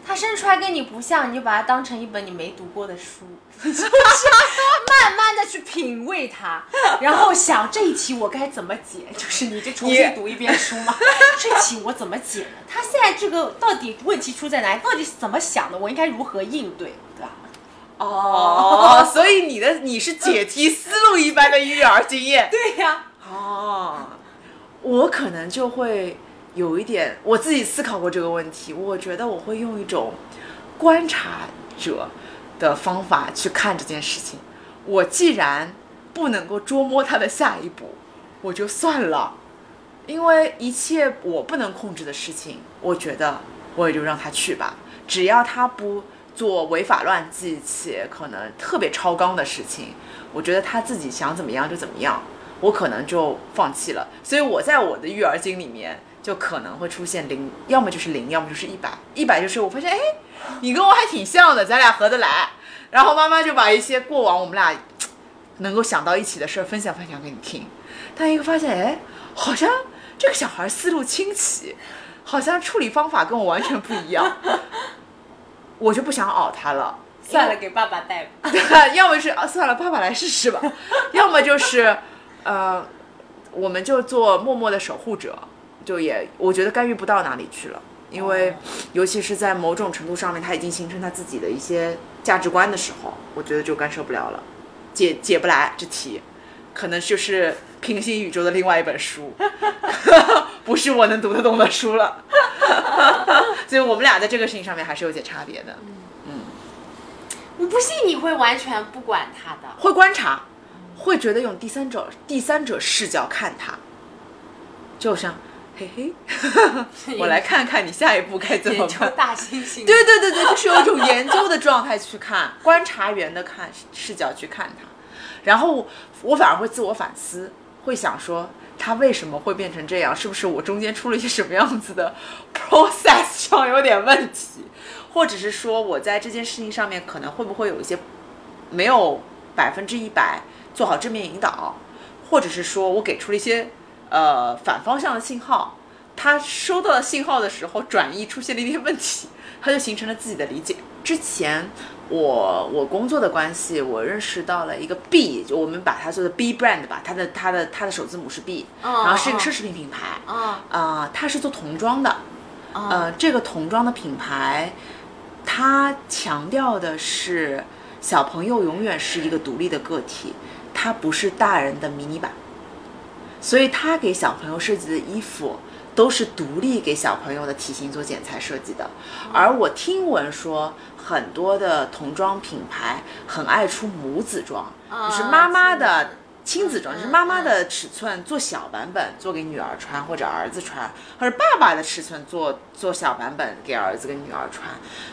他生出来跟你不像，你就把它当成一本你没读过的书，就是慢慢的去品味它，然后想这一题我该怎么解，就是你就重新读一遍书嘛。这题我怎么解呢？他现在这个到底问题出在哪里？到底是怎么想的？我应该如何应对？对吧？哦，所以你的你是解题思路一般的育儿经验。对呀。哦，我可能就会。有一点，我自己思考过这个问题。我觉得我会用一种观察者的方法去看这件事情。我既然不能够捉摸他的下一步，我就算了，因为一切我不能控制的事情，我觉得我也就让他去吧。只要他不做违法乱纪且可能特别超纲的事情，我觉得他自己想怎么样就怎么样，我可能就放弃了。所以我在我的育儿经里面。就可能会出现零，要么就是零，要么就是一百。一百就是我发现，哎，你跟我还挺像的，咱俩合得来。然后妈妈就把一些过往我们俩能够想到一起的事儿分享分享给你听。但一个发现，哎，好像这个小孩思路清奇，好像处理方法跟我完全不一样，我就不想熬他了。算了，给爸爸带吧。要么是啊，算了，爸爸来试试吧。要么就是，呃，我们就做默默的守护者，就也我觉得干预不到哪里去了，因为尤其是在某种程度上面，他已经形成他自己的一些价值观的时候，我觉得就干涉不了了，解解不来这题，可能就是平行宇宙的另外一本书，不是我能读得懂的书了。所以我们俩在这个事情上面还是有些差别的。嗯。我不信你会完全不管他的。会观察，会觉得用第三者第三者视角看他，就像嘿嘿，我来看看你下一步该怎么研究办。大猩猩。对对对对，就是有一种研究的状态去看，观察员的看视角去看他，然后我反而会自我反思，会想说他为什么会变成这样？是不是我中间出了一些什么样子的 process 上有点问题，或者是说我在这件事情上面可能会不会有一些没有百分之一百做好正面引导，或者是说我给出了一些呃反方向的信号，他收到了信号的时候转译出现了一些问题，他就形成了自己的理解。之前我我工作的关系，我认识到了一个 B，就我们把它做的 B brand 吧，它的它的它的首字母是 B，、嗯然后是一个嗯奢侈品品牌，嗯啊、它是做童装的，嗯呃，这个童装的品牌，它强调的是小朋友永远是一个独立的个体，它不是大人的迷你版，所以他给小朋友设计的衣服都是独立给小朋友的体型做剪裁设计的。而我听闻说，很多的童装品牌很爱出母子装，就是妈妈的。亲子装就是妈妈的尺寸做小版本，做给女儿穿或者儿子穿，或者爸爸的尺寸做做小版本给儿子跟女儿穿，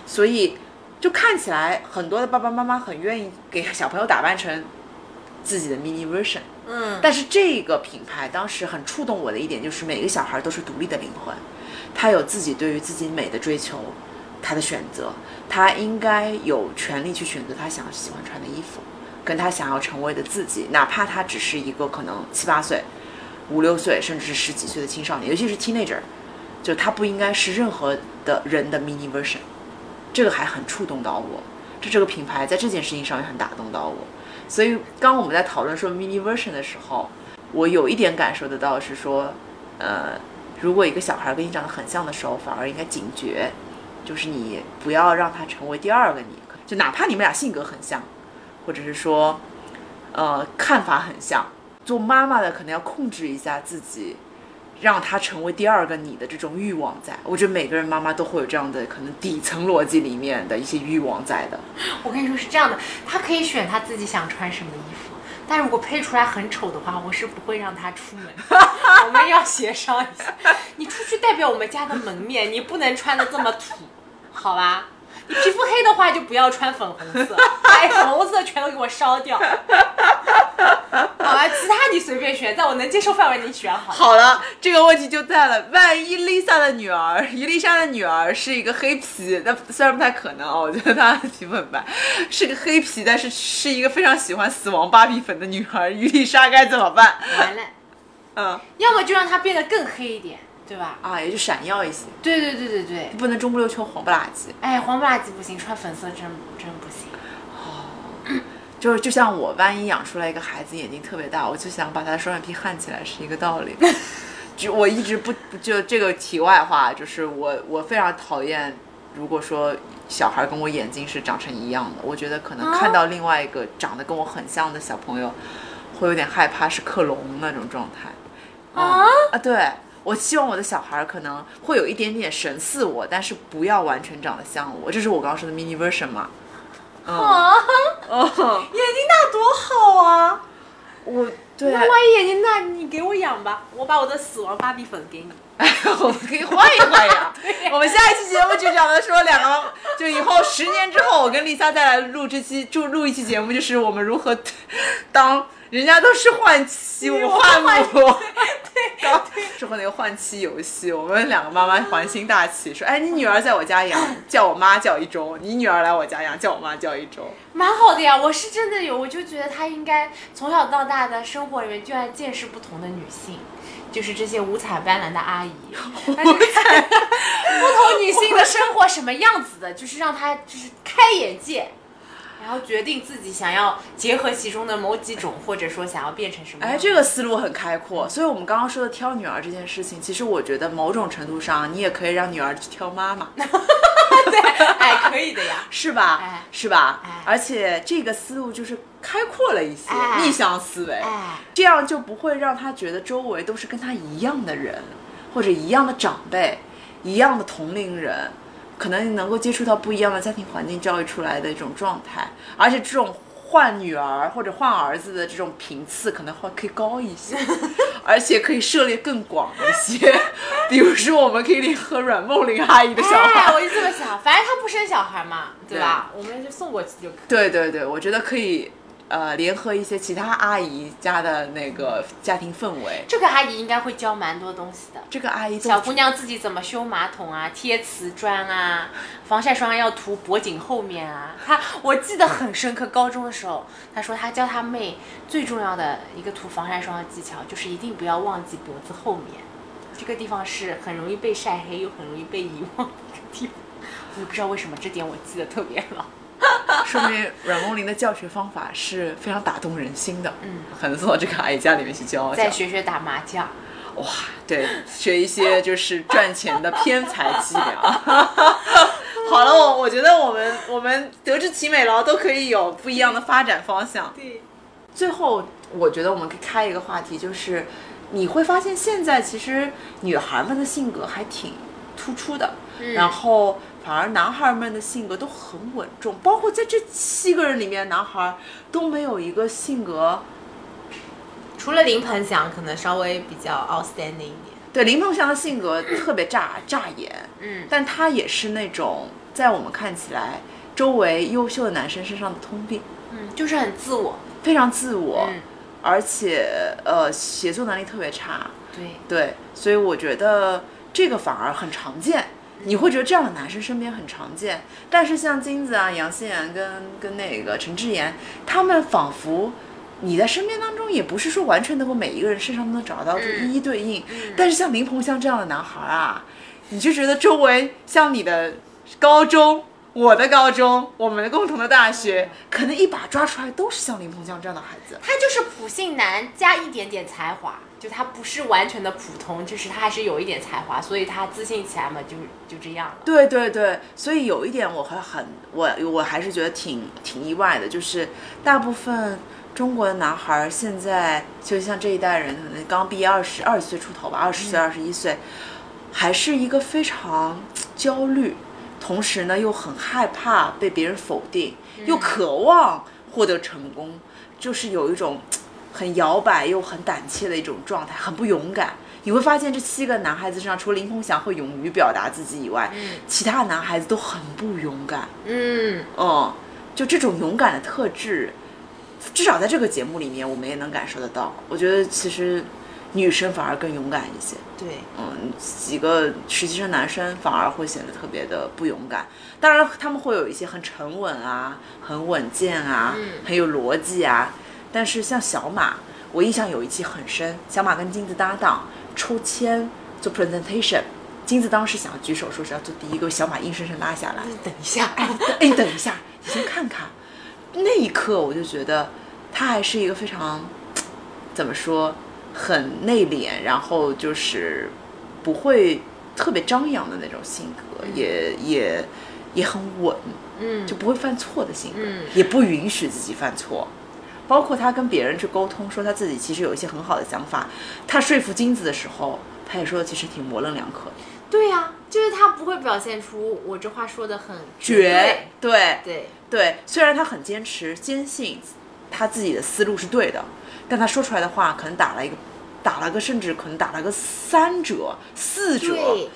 所以就看起来很多的爸爸妈妈很愿意给小朋友打扮成自己的 mini version。嗯，但是这个品牌当时很触动我的一点就是，每个小孩都是独立的灵魂，他有自己对于自己美的追求，他的选择，他应该有权利去选择他想喜欢穿的衣服，跟他想要成为的自己，哪怕他只是一个可能七八岁、五六岁，甚至是十几岁的青少年，尤其是 teenager，就他不应该是任何的人的 mini version，这个还很触动到我。这这个品牌在这件事情上也很打动到我，所以刚我们在讨论说 mini version 的时候，我有一点感受得到是说，呃，如果一个小孩跟你长得很像的时候，反而应该警觉，就是你不要让他成为第二个你，就哪怕你们俩性格很像，或者是说，呃，看法很像，做妈妈的可能要控制一下自己。让他成为第二个你的这种欲望在，我觉得每个人妈妈都会有这样的可能底层逻辑里面的一些欲望在的。我跟你说是这样的，他可以选他自己想穿什么衣服，但如果配出来很丑的话，我是不会让他出门。我们要协商一下，你出去代表我们家的门面，你不能穿的这么土，好吧？你皮肤黑的话就不要穿粉红色，哎，粉红色全都给我烧掉。好吧，其他你随便选，在我能接受范围你选好。好了，这个问题就在了。万一 Lisa 的女儿，伊丽莎的女儿是一个黑皮，那虽然不太可能啊，我觉得她皮肤很白，是个黑皮，但是是一个非常喜欢死亡芭比粉的女儿，伊丽莎该怎么办？完了，嗯要么就让她变得更黑一点，对吧？啊，也就闪耀一些，对对对对对。不能中不溜秋黄不拉几。哎，黄不拉几不行，穿粉色真真不行。哦就是就像我万一养出来一个孩子眼睛特别大，我就想把他的双眼皮焊起来，是一个道理。就我一直不不就这个题外话，就是我我非常讨厌，如果说小孩跟我眼睛是长成一样的，我觉得可能看到另外一个长得跟我很像的小朋友，会有点害怕是克隆那种状态。啊啊，对。我希望我的小孩可能会有一点点神似我，但是不要完全长得像我。这是我刚刚说的 mini version 嘛？嗯，啊，哦，眼睛大多好啊！我对那万一眼睛大，你给我养吧，我把我的死亡芭比粉给你。我们可以换一换 呀。我们下一期节目就讲的说两个，就以后十年之后，我跟丽莎再来录这期，就录一期节目，就是我们如何当人家都是换妻，我们换母。对，之后那个换妻游戏，我们两个妈妈环心大起，说：“哎，你女儿在我家养，叫我妈叫一周；你女儿来我家养，叫我妈叫一周。蛮好的呀，我是真的有，我就觉得她应该从小到大的生活里面就要见识不同的女性，就是这些五彩斑斓的阿姨，不同女性的生活什么样子的，就是让她就是开眼界。然后决定自己想要结合其中的某几种，或者说想要变成什么。哎，这个思路很开阔。所以，我们刚刚说的挑女儿这件事情，其实我觉得某种程度上，你也可以让女儿去挑妈妈。对，哎，可以的呀，是吧？哎，是吧？哎，而且这个思路就是开阔了一些，逆向思维，哎，这样就不会让他觉得周围都是跟他一样的人，或者一样的长辈，一样的同龄人。可能能够接触到不一样的家庭环境教育出来的一种状态，而且这种换女儿或者换儿子的这种频次可能会可以高一些，而且可以涉猎更广一些。比如说，我们可以联合阮梦玲阿姨的小孩，哎，我就这么想，反正她不生小孩嘛，对吧？我们就送过去就可以。对对对，我觉得可以。呃，联合一些其他阿姨家的那个家庭氛围，这个阿姨应该会教蛮多东西的。这个阿姨，小姑娘自己怎么修马桶啊，贴瓷砖啊，防晒霜要涂脖颈后面啊。她我记得很深刻，高中的时候，她说她教她妹最重要的一个涂防晒霜的技巧，就是一定不要忘记脖子后面，这个地方是很容易被晒黑又很容易被遗忘的一个地方。我也不知道为什么这点我记得特别牢。说明阮梦玲的教学方法是非常打动人心的，嗯，很能送到这个阿姨家里面去教。再学学打麻将，哇，对，学一些就是赚钱的偏财伎俩。好了，我我觉得我们我们德智体美劳都可以有不一样的发展方向。对，最后我觉得我们可以开一个话题，就是你会发现现在其实女孩们的性格还挺突出的，然后。反而男孩们的性格都很稳重，包括在这七个人里面，男孩都没有一个性格，除了林鹏翔可能稍微比较 outstanding 一点。对，林鹏翔的性格特别炸 炸眼，嗯，但他也是那种在我们看起来周围优秀的男生身上的通病，嗯，就是很自我，非常自我，而且呃协作能力特别差，对对，所以我觉得这个反而很常见。你会觉得这样的男生身边很常见，但是像金子啊、杨欣然跟跟那个陈志妍，他们仿佛你在身边当中也不是说完全能够每一个人身上都能找到就一一对应，但是像林鹏像这样的男孩啊，你就觉得周围像你的高中、我的高中、我们的共同的大学，可能一把抓出来都是像林鹏像这样的孩子，他就是普信男加一点点才华。就他不是完全的普通，就是他还是有一点才华，所以他自信起来嘛，就就这样了。对对对，所以有一点我还很我我还是觉得挺挺意外的，就是大部分中国的男孩现在就像这一代人，可能刚毕业二十二十岁出头吧，二十岁二十一岁，还是一个非常焦虑，同时呢又很害怕被别人否定，又渴望获得成功，就是有一种。很摇摆又很胆怯的一种状态，很不勇敢。你会发现这七个男孩子身上，除了林鹏翔会勇于表达自己以外，嗯，其他男孩子都很不勇敢。嗯，嗯，就这种勇敢的特质，至少在这个节目里面，我们也能感受得到。我觉得其实女生反而更勇敢一些。对，嗯，几个实习生男生反而会显得特别的不勇敢。当然，他们会有一些很沉稳啊，很稳健啊，很有逻辑啊。但是像小马，我印象有一期很深，小马跟金子搭档抽签做 presentation，金子当时想要举手说是要做第一个，小马硬生生拉下来。等一下，哎，哎，等一下，你先看看。那一刻我就觉得他还是一个非常怎么说，很内敛，然后就是不会特别张扬的那种性格，也也也很稳，嗯，就不会犯错的性格，嗯，也不允许自己犯错。包括他跟别人去沟通，说他自己其实有一些很好的想法。他说服金子的时候，他也说的其实挺模棱两可。对呀，就是他不会表现出我这话说的很绝。对对对，虽然他很坚持、坚信他自己的思路是对的，但他说出来的话可能打了一个，打了个甚至可能打了个三折、四折。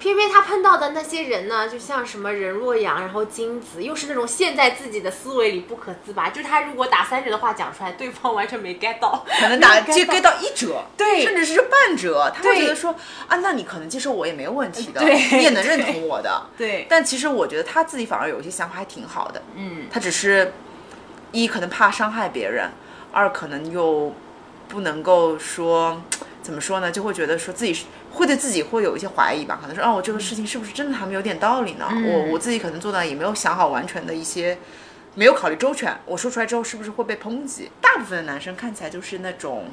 偏偏他碰到的那些人呢，就像什么任若阳，然后金子，又是那种陷在自己的思维里不可自拔。就是他如果打三折的话讲出来，对方完全没 get 到，可能打 接 get 到一折，对，甚至是半折，他会觉得说啊，那你可能接受我也没有问题的，你也能认同我的，对。但其实我觉得他自己反而有一些想法还挺好的，嗯，他只是一可能怕伤害别人，二可能又不能够说。怎么说呢？就会觉得说自己是会对自己会有一些怀疑吧，可能说，哦，我这个事情是不是真的还没有点道理呢？我我自己可能做的也没有想好完全的一些，没有考虑周全，我说出来之后是不是会被抨击？大部分的男生看起来就是那种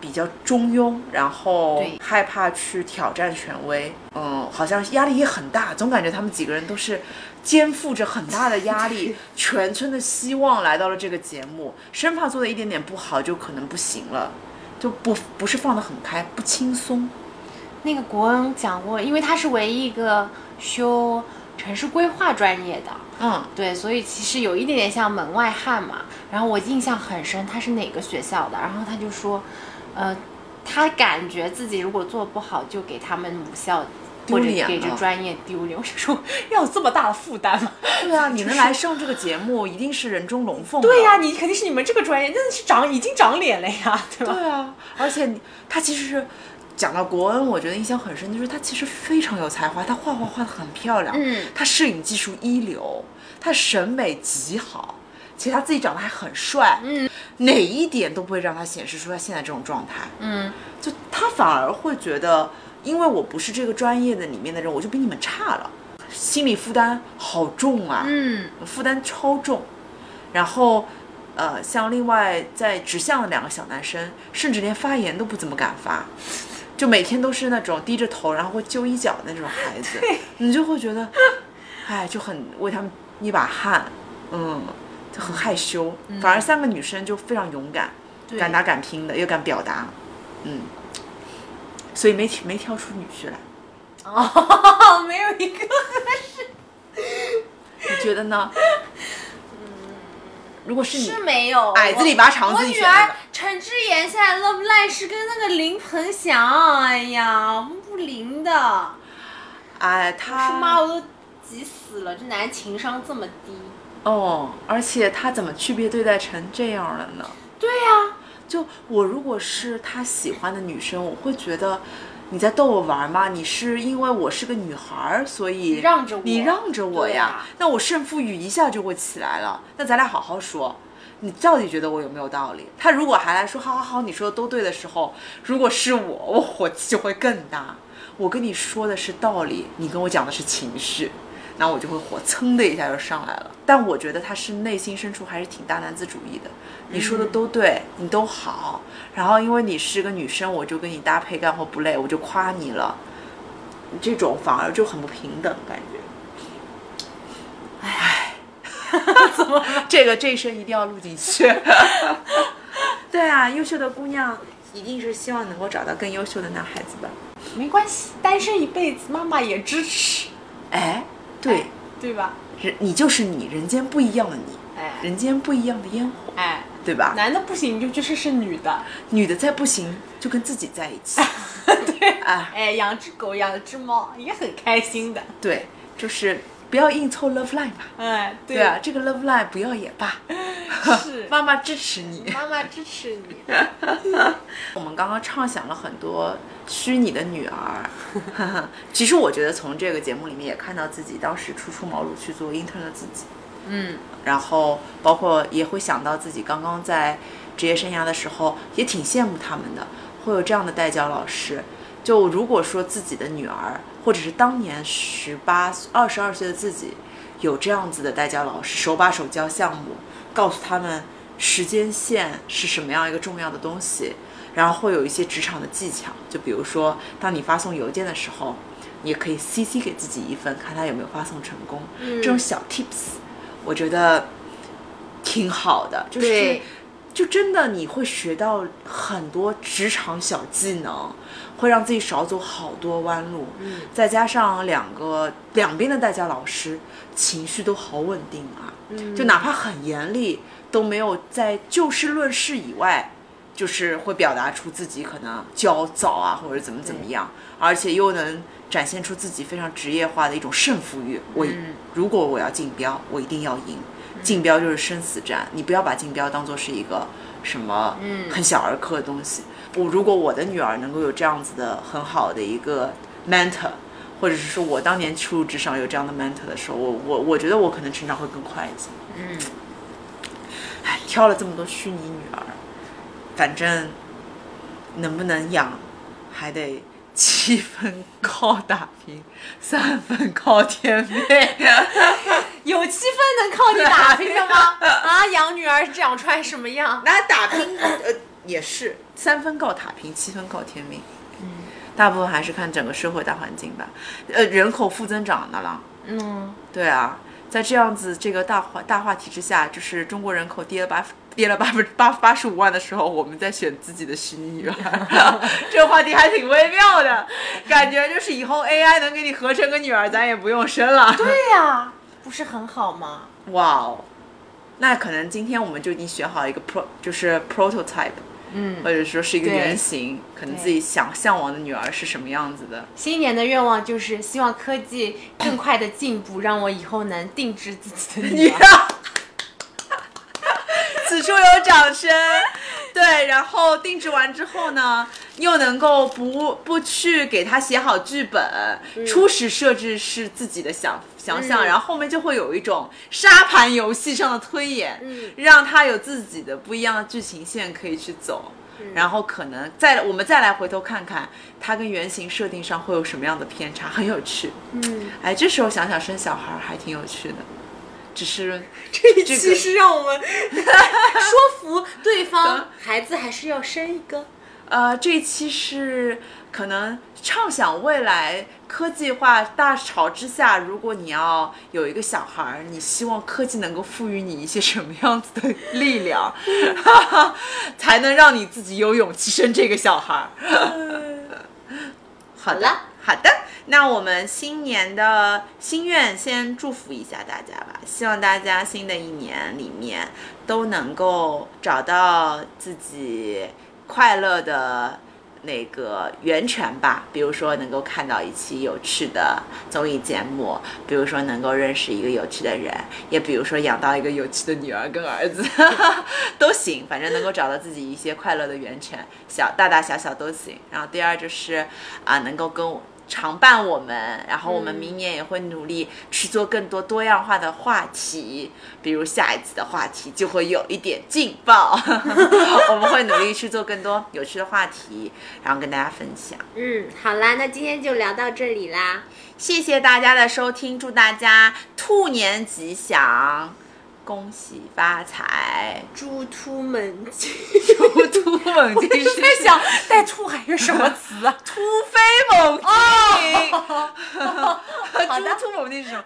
比较中庸，然后害怕去挑战权威，嗯，好像压力也很大，总感觉他们几个人都是肩负着很大的压力，全村的希望来到了这个节目，生怕做的一点点不好就可能不行了。就不不是放得很开，不轻松。那个国恩讲过，因为他是唯一一个修城市规划专业的，嗯，对，所以其实有一点点像门外汉嘛。然后我印象很深，他是哪个学校的？然后他就说，呃，他感觉自己如果做不好，就给他们母校或者给这专业丢脸。我就说，要有这么大的负担吗？对啊，你能来上这个节目，一定是人中龙凤。对呀、你肯定是你们这个专业，真的是长已经长脸了呀，对吧？对啊，而且他其实是讲到国恩，我觉得印象很深，就是他其实非常有才华，他画画画的很漂亮，嗯。他摄影技术一流，他审美极好，其实他自己长得还很帅，嗯，哪一点都不会让他显示出他现在这种状态，嗯，就他反而会觉得，因为我不是这个专业的里面的人，我就比你们差了，心理负担好重啊，嗯，负担超重，然后。呃，像另外在指向的两个小男生，甚至连发言都不怎么敢发，就每天都是那种低着头，然后会揪衣角的那种孩子，你就会觉得，哎，就很为他们捏把汗，嗯，就很害羞。反而三个女生就非常勇敢，敢打敢拼的，又敢表达，嗯，所以没没挑出女婿来，哦，没有一个。合适你觉得呢？如果是你，是没有矮子里拔长我自己选的女儿陈智妍现在 Love Line 是跟那个林鹏翔，哎呀，不灵的。哎，是他妈，我都急死了，这男情商这么低。哦，而且他怎么区别对待成这样了呢？对呀、就我如果是他喜欢的女生，我会觉得你在逗我玩吗？你是因为我是个女孩儿，所以让着我你让着我呀？啊那我胜负欲一下就会起来了。那咱俩好好说，你到底觉得我有没有道理？他如果还来说好好好，你说的都对的时候，如果是我，我火气就会更大。我跟你说的是道理，你跟我讲的是情绪。然后我就会火蹭的一下就上来了，但我觉得他是内心深处还是挺大男子主义的。你说的都对，你都好，然后因为你是个女生，我就跟你搭配干活不累，我就夸你了。这种反而就很不平等，感觉。哎，怎么？这个这一声一定要录进去。对啊，优秀的姑娘一定是希望能够找到更优秀的男孩子的。没关系，单身一辈子，妈妈也支持，哎，对，对吧？人你就是你，人间不一样的你，哎人间不一样的烟火，哎，对吧？男的不行，你就去试试女的。女的再不行，就跟自己在一起。对，啊，哎，养只狗，养只猫，也很开心的。对，就是不要硬凑 love line 吧。哎，对对啊，，这个 love line 不要也罢，是 妈妈支持你。妈妈支持你。我们刚刚畅想了很多虚拟的女儿，其实我觉得从这个节目里面也看到自己当时初出茅庐去做 intern 的自己，嗯，然后包括也会想到自己刚刚在职业生涯的时候，也挺羡慕他们的，会有这样的代教老师。就如果说自己的女儿，或者是当年十八、二十二岁的自己，有这样子的代教老师，手把手教项目，告诉他们时间线是什么样一个重要的东西，然后会有一些职场的技巧，就比如说，当你发送邮件的时候，你也可以 CC 给自己一份，看他有没有发送成功。这种小 tips，我觉得挺好的，就是就真的你会学到很多职场小技能，会让自己少走好多弯路。嗯再加上两个两边的代教老师情绪都好稳定啊，嗯就哪怕很严厉，都没有在就事论事以外。就是会表达出自己可能焦躁啊，或者怎么怎么样，而且又能展现出自己非常职业化的一种胜负欲。我、嗯如果我要竞标，我一定要赢。竞标就是生死战，你不要把竞标当做是一个什么嗯很小儿科的东西。我如果我的女儿能够有这样子的很好的一个 mentor，或者是说我当年初入职场有这样的 mentor 的时候，我我我觉得我可能成长会更快一些。嗯，唉，挑了这么多虚拟女儿，反正能不能养还得七分靠打拼，三分靠天命。有七分能靠你打拼的吗？啊，养女儿长出来什么样？那打拼呃也是三分靠打拼，七分靠天命。嗯，大部分还是看整个社会大环境吧。呃，人口负增长的了。嗯，对啊，在这样子这个大话大话题之下，就是中国人口跌了八跌了八分八八十五万的时候，我们在选自己的虚拟女儿，这个话题还挺微妙的，感觉就是以后 AI 能给你合成个女儿，咱也不用生了。对呀、不是很好吗？哇哦，那可能今天我们就已经选好一个 pro，就是 prototype，嗯，或者说是一个原型，可能自己想向往的女儿是什么样子的。新年的愿望就是希望科技更快的进步，让我以后能定制自己的 女儿。此处有掌声。对，然后定制完之后呢，又能够不不去给他写好剧本，初始设置是自己的想想象，嗯然后后面就会有一种沙盘游戏上的推演，嗯让他有自己的不一样的剧情线可以去走。然后可能再我们再来回头看看它跟原型设定上会有什么样的偏差，很有趣。嗯，哎，这时候想想生小孩还挺有趣的，只是 这一期是让我们 说服对方，孩子还是要生一个。呃，这一期是可能畅想未来科技化大潮之下，如果你要有一个小孩儿，你希望科技能够赋予你一些什么样子的力量，才能让你自己有勇气生这个小孩儿？好的了，好的，那我们新年的心愿先祝福一下大家吧，希望大家新的一年里面都能够找到自己快乐的那个源泉吧，比如说能够看到一期有趣的综艺节目，比如说能够认识一个有趣的人，也比如说养到一个有趣的女儿跟儿子，都行，反正能够找到自己一些快乐的源泉，小大大小小都行。然后第二就是啊，能够跟我。常伴我们，然后我们明年也会努力去做更多多样化的话题，比如下一次的话题就会有一点劲爆，我们会努力去做更多有趣的话题，然后跟大家分享。嗯，好啦，那今天就聊到这里啦。谢谢大家的收听，祝大家兔年吉祥，恭喜发财，猪突猛进，猪突猛进 是在想带兔还是什么词啊？突飞猛进，好的。猪突猛进是什么？